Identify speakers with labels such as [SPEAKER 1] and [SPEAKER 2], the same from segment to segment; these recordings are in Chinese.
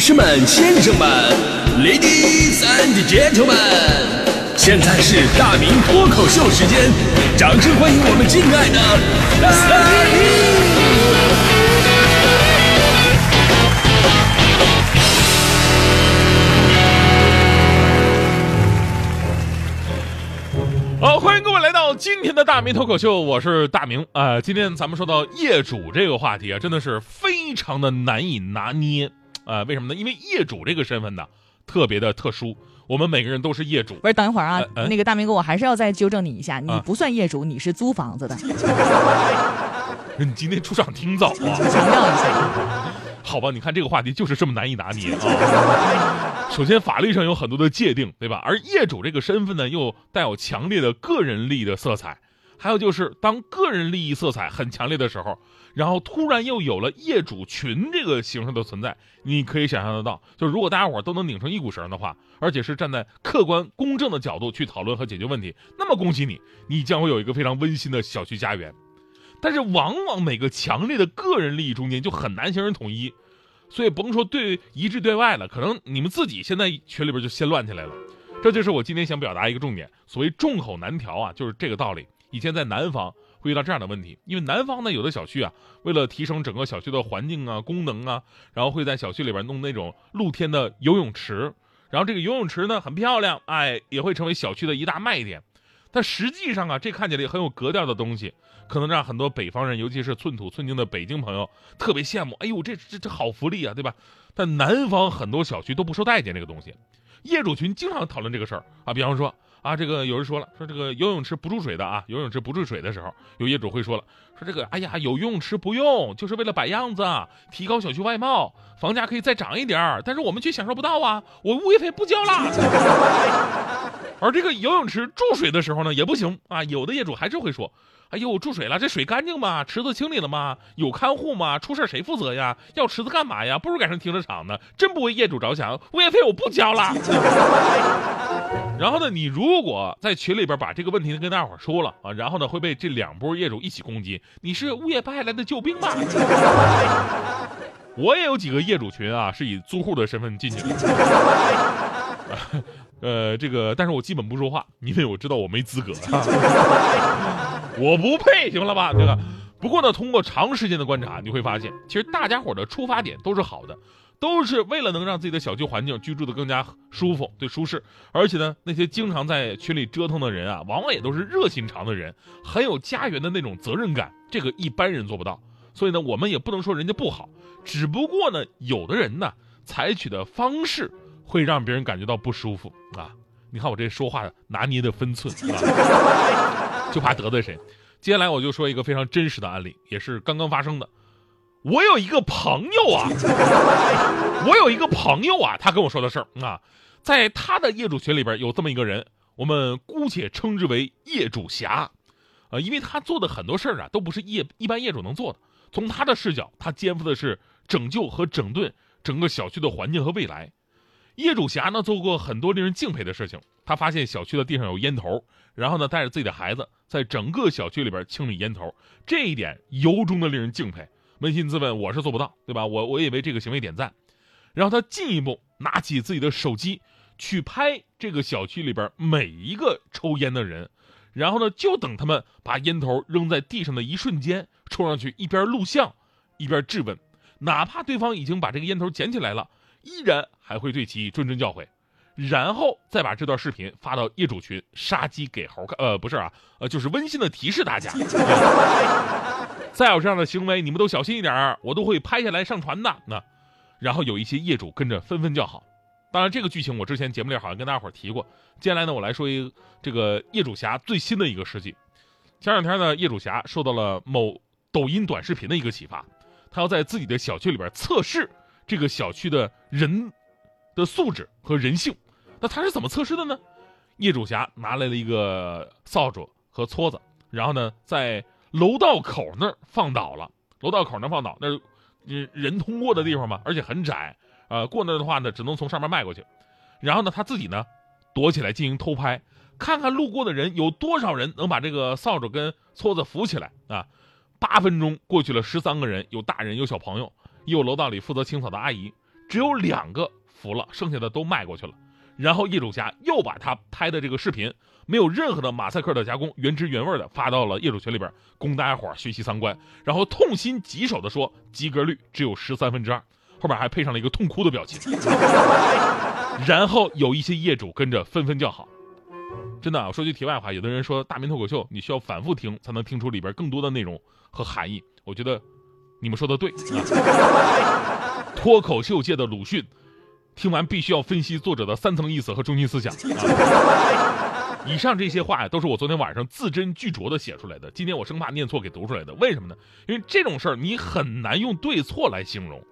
[SPEAKER 1] 女士们、先生们，Ladies and Gentlemen，现在是大明脱口秀时间，掌声欢迎我们敬爱的大明！
[SPEAKER 2] 好，欢迎各位来到今天的大明脱口秀，我是大明啊、今天咱们说到业主这个话题啊，真的是非常的难以拿捏啊、为什么呢？因为业主这个身份呢，特别的特殊，我们每个人都是业主。
[SPEAKER 3] 不是，等一会儿啊，
[SPEAKER 2] 呃呃
[SPEAKER 3] 那个大明哥，我还是要再纠正你一下，你
[SPEAKER 2] 啊
[SPEAKER 3] 不算业主，你是租房子的，
[SPEAKER 2] 你今天出场挺早啊，强
[SPEAKER 3] 调一下。
[SPEAKER 2] 好吧？你看这个话题就是这么难以拿捏啊。首先，法律上有很多的界定，对吧？而业主这个身份呢，又带有强烈的个人利益的色彩。还有就是，当个人利益色彩很强烈的时候，然后突然又有了业主群这个形式的存在，你可以想象得到，就如果大家伙都能拧成一股绳的话，而且是站在客观公正的角度去讨论和解决问题，那么恭喜你，你将会有一个非常温馨的小区家园。但是往往每个强烈的个人利益中间就很难形成统一，所以甭说对一致对外了，可能你们自己现在群里边就先乱起来了。这就是我今天想表达一个重点，所谓众口难调啊，就是这个道理。以前在南方会遇到这样的问题，因为南方呢有的小区啊，为了提升整个小区的环境啊、功能啊，然后会在小区里边弄那种露天的游泳池，然后这个游泳池呢很漂亮，哎，也会成为小区的一大卖点。但实际上啊，这看起来很有格调的东西，可能让很多北方人，尤其是寸土寸金的北京朋友特别羡慕。哎呦，这这这好福利啊，对吧？但南方很多小区都不受待见这个东西，业主群经常讨论这个事儿啊。比方说啊，这个有人说了，说这个游泳池不注水的啊，游泳池不注水的时候，有业主会说了，说这个哎呀，有游泳池不用，就是为了摆样子，提高小区外貌，房价可以再涨一点儿，但是我们却享受不到啊，我物业费不交了。而这个游泳池注水的时候呢，也不行啊。有的业主还是会说：“哎呦，注水了，这水干净吗？池子清理了吗？有看护吗？出事谁负责呀？要池子干嘛呀？不如改成停车场呢，真不为业主着想，物业费我不交了。”然后呢，你如果在群里边把这个问题跟大伙说了啊，然后呢会被这两波业主一起攻击，你是物业派来的救兵吗？我也有几个业主群啊，是以租户的身份进去的。呃，这个，但是我基本不说话，因为我知道我没资格，我不配，行了吧？这个，不过呢，通过长时间的观察，你会发现，其实大家伙的出发点都是好的，都是为了能让自己的小区环境居住的更加舒服、对舒适。而且呢，那些经常在群里折腾的人啊，往往也都是热心肠的人，很有家园的那种责任感，这个一般人做不到。所以呢，我们也不能说人家不好，只不过呢，有的人呢，采取的方式。会让别人感觉到不舒服啊！你看我这说话拿捏的分寸啊，就怕得罪谁。接下来我就说一个非常真实的案例，也是刚刚发生的。我有一个朋友啊，我有一个朋友啊，他跟我说的事儿啊，在他的业主群里边有这么一个人，我们姑且称之为业主侠，啊，因为他做的很多事儿啊，都不是业一般业主能做的。从他的视角，他肩负的是拯救和整顿整个小区的环境和未来。业主侠呢做过很多令人敬佩的事情。他发现小区的地上有烟头，然后呢带着自己的孩子在整个小区里边清理烟头，这一点由衷的令人敬佩。扪心自问，我是做不到，对吧？我我也为这个行为点赞。然后他进一步拿起自己的手机去拍这个小区里边每一个抽烟的人，然后呢就等他们把烟头扔在地上的一瞬间冲上去，一边录像一边质问，哪怕对方已经把这个烟头捡起来了。依然还会对其谆谆教诲，然后再把这段视频发到业主群，杀鸡给猴看。呃，不是啊，呃，就是温馨的提示大家，再有这样的行为，你们都小心一点我都会拍下来上传的。那，然后有一些业主跟着纷纷叫好。当然，这个剧情我之前节目里好像跟大家伙提过。接下来呢，我来说一这个业主侠最新的一个事迹。前两天呢，业主侠受到了某抖音短视频的一个启发，他要在自己的小区里边测试。这个小区的人的素质和人性，那他是怎么测试的呢？业主侠拿来了一个扫帚和撮子，然后呢，在楼道口那儿放倒了。楼道口那放倒，那人通过的地方嘛，而且很窄，呃，过那的话呢，只能从上面迈过去。然后呢，他自己呢，躲起来进行偷拍，看看路过的人有多少人能把这个扫帚跟撮子扶起来啊。八分钟过去了，十三个人，有大人有小朋友。也有楼道里负责清扫的阿姨，只有两个服了，剩下的都卖过去了。然后业主家又把他拍的这个视频，没有任何的马赛克的加工，原汁原味的发到了业主群里边，供大家伙学习参观。然后痛心疾首的说，及格率只有十三分之二，后面还配上了一个痛哭的表情。然后有一些业主跟着纷纷叫好。真的，我说句题外话，有的人说大明脱口秀你需要反复听才能听出里边更多的内容和含义。我觉得你们说的对啊。脱口秀界的鲁迅。听完必须要分析作者的三层意思和中心思想。啊、以上这些话呀，都是我昨天晚上字斟句酌的写出来的。今天我生怕念错给读出来的。为什么呢？因为这种事儿你很难用对错来形容。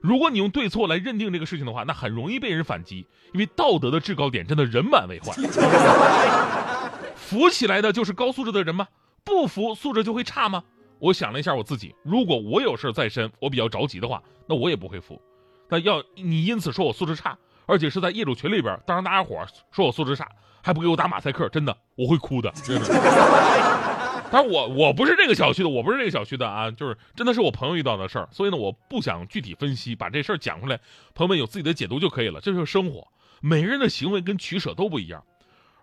[SPEAKER 2] 如果你用对错来认定这个事情的话，那很容易被人反击。因为道德的制高点真的人满为患。扶起来的就是高素质的人吗？不服素质就会差吗？我想了一下我自己，如果我有事在身，我比较着急的话，那我也不会服。那要你因此说我素质差，而且是在业主群里边，当着大家伙说我素质差，还不给我打马赛克，真的我会哭的。真的。当然我我不是这个小区的，我不是这个小区的啊，就是真的是我朋友遇到的事儿，所以呢，我不想具体分析，把这事儿讲出来，朋友们有自己的解读就可以了。这就是生活，每个人的行为跟取舍都不一样，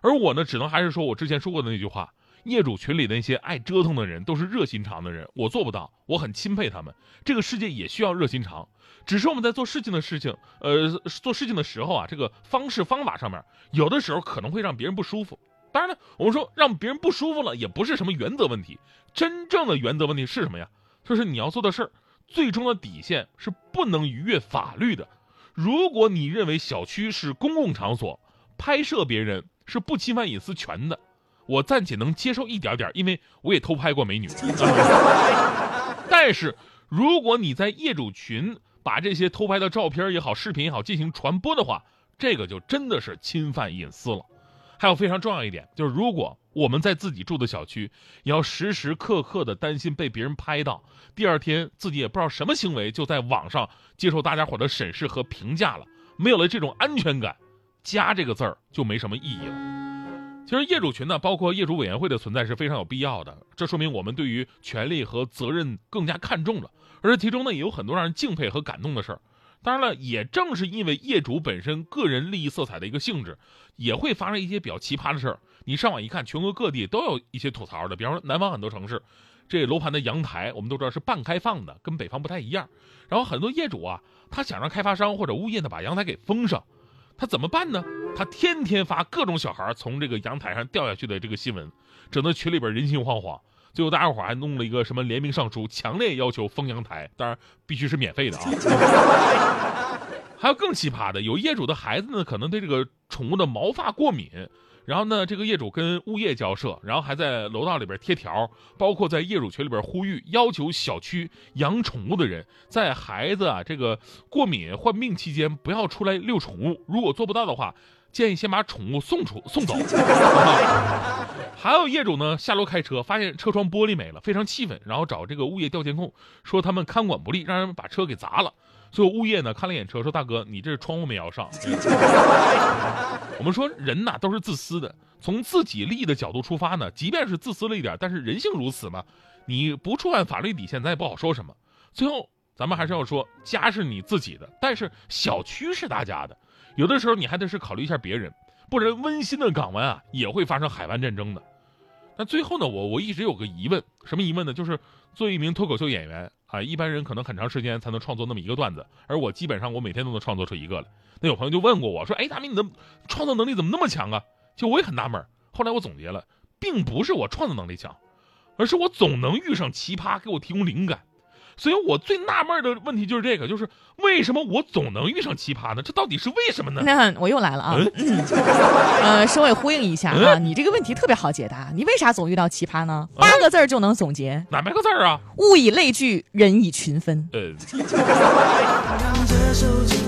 [SPEAKER 2] 而我呢，只能还是说我之前说过的那句话：业主群里的那些爱折腾的人都是热心肠的人，我做不到，我很钦佩他们。这个世界也需要热心肠。只是我们在做事情的事情，呃，做事情的时候啊，这个方式方法上面，有的时候可能会让别人不舒服。当然了，我们说让别人不舒服了，也不是什么原则问题。真正的原则问题是什么呀？就是你要做的事儿，最终的底线是不能逾越法律的。如果你认为小区是公共场所，拍摄别人是不侵犯隐私权的，我暂且能接受一点点，因为我也偷拍过美女。但是如果你在业主群，把这些偷拍的照片也好、视频也好进行传播的话，这个就真的是侵犯隐私了。还有非常重要一点，就是如果我们在自己住的小区，也要时时刻刻的担心被别人拍到，第二天自己也不知道什么行为就在网上接受大家伙的审视和评价了，没有了这种安全感，家这个字儿就没什么意义了。其实业主群呢，包括业主委员会的存在是非常有必要的，这说明我们对于权利和责任更加看重了。而其中呢，也有很多让人敬佩和感动的事儿。当然了，也正是因为业主本身个人利益色彩的一个性质，也会发生一些比较奇葩的事儿。你上网一看，全国各地都有一些吐槽的。比方说，南方很多城市，这楼盘的阳台我们都知道是半开放的，跟北方不太一样。然后很多业主啊，他想让开发商或者物业呢把阳台给封上，他怎么办呢？他天天发各种小孩从这个阳台上掉下去的这个新闻，整得群里边人心惶惶。最后，大家伙还弄了一个什么联名上书，强烈要求封阳台，当然必须是免费的啊。还有更奇葩的，有业主的孩子呢，可能对这个宠物的毛发过敏，然后呢，这个业主跟物业交涉，然后还在楼道里边贴条，包括在业主群里边呼吁，要求小区养宠物的人在孩子啊这个过敏患病期间不要出来遛宠物，如果做不到的话。建议先把宠物送出送走。还有业主呢，下楼开车，发现车窗玻璃没了，非常气愤，然后找这个物业调监控，说他们看管不力，让人把车给砸了。最后物业呢看了一眼车，说大哥，你这窗户没摇上。我们说人呐都是自私的，从自己利益的角度出发呢，即便是自私了一点，但是人性如此嘛，你不触犯法律底线，咱也不好说什么。最后咱们还是要说，家是你自己的，但是小区是大家的。有的时候你还得是考虑一下别人，不然温馨的港湾啊也会发生海湾战争的。那最后呢，我我一直有个疑问，什么疑问呢？就是作为一名脱口秀演员啊，一般人可能很长时间才能创作那么一个段子，而我基本上我每天都能创作出一个来。那有朋友就问过我说：“哎，大明，你的创作能力怎么那么强啊？”就我也很纳闷。后来我总结了，并不是我创作能力强，而是我总能遇上奇葩给我提供灵感。所以我最纳闷的问题就是这个，就是为什么我总能遇上奇葩呢？这到底是为什么呢？
[SPEAKER 3] 那我又来了啊！呃，首尾呼应一下啊，你这个问题特别好解答。你为啥总遇到奇葩呢？八个字儿就能总结。
[SPEAKER 2] 哪八个字儿啊？
[SPEAKER 3] 物以类聚，人以群分。
[SPEAKER 2] 呃。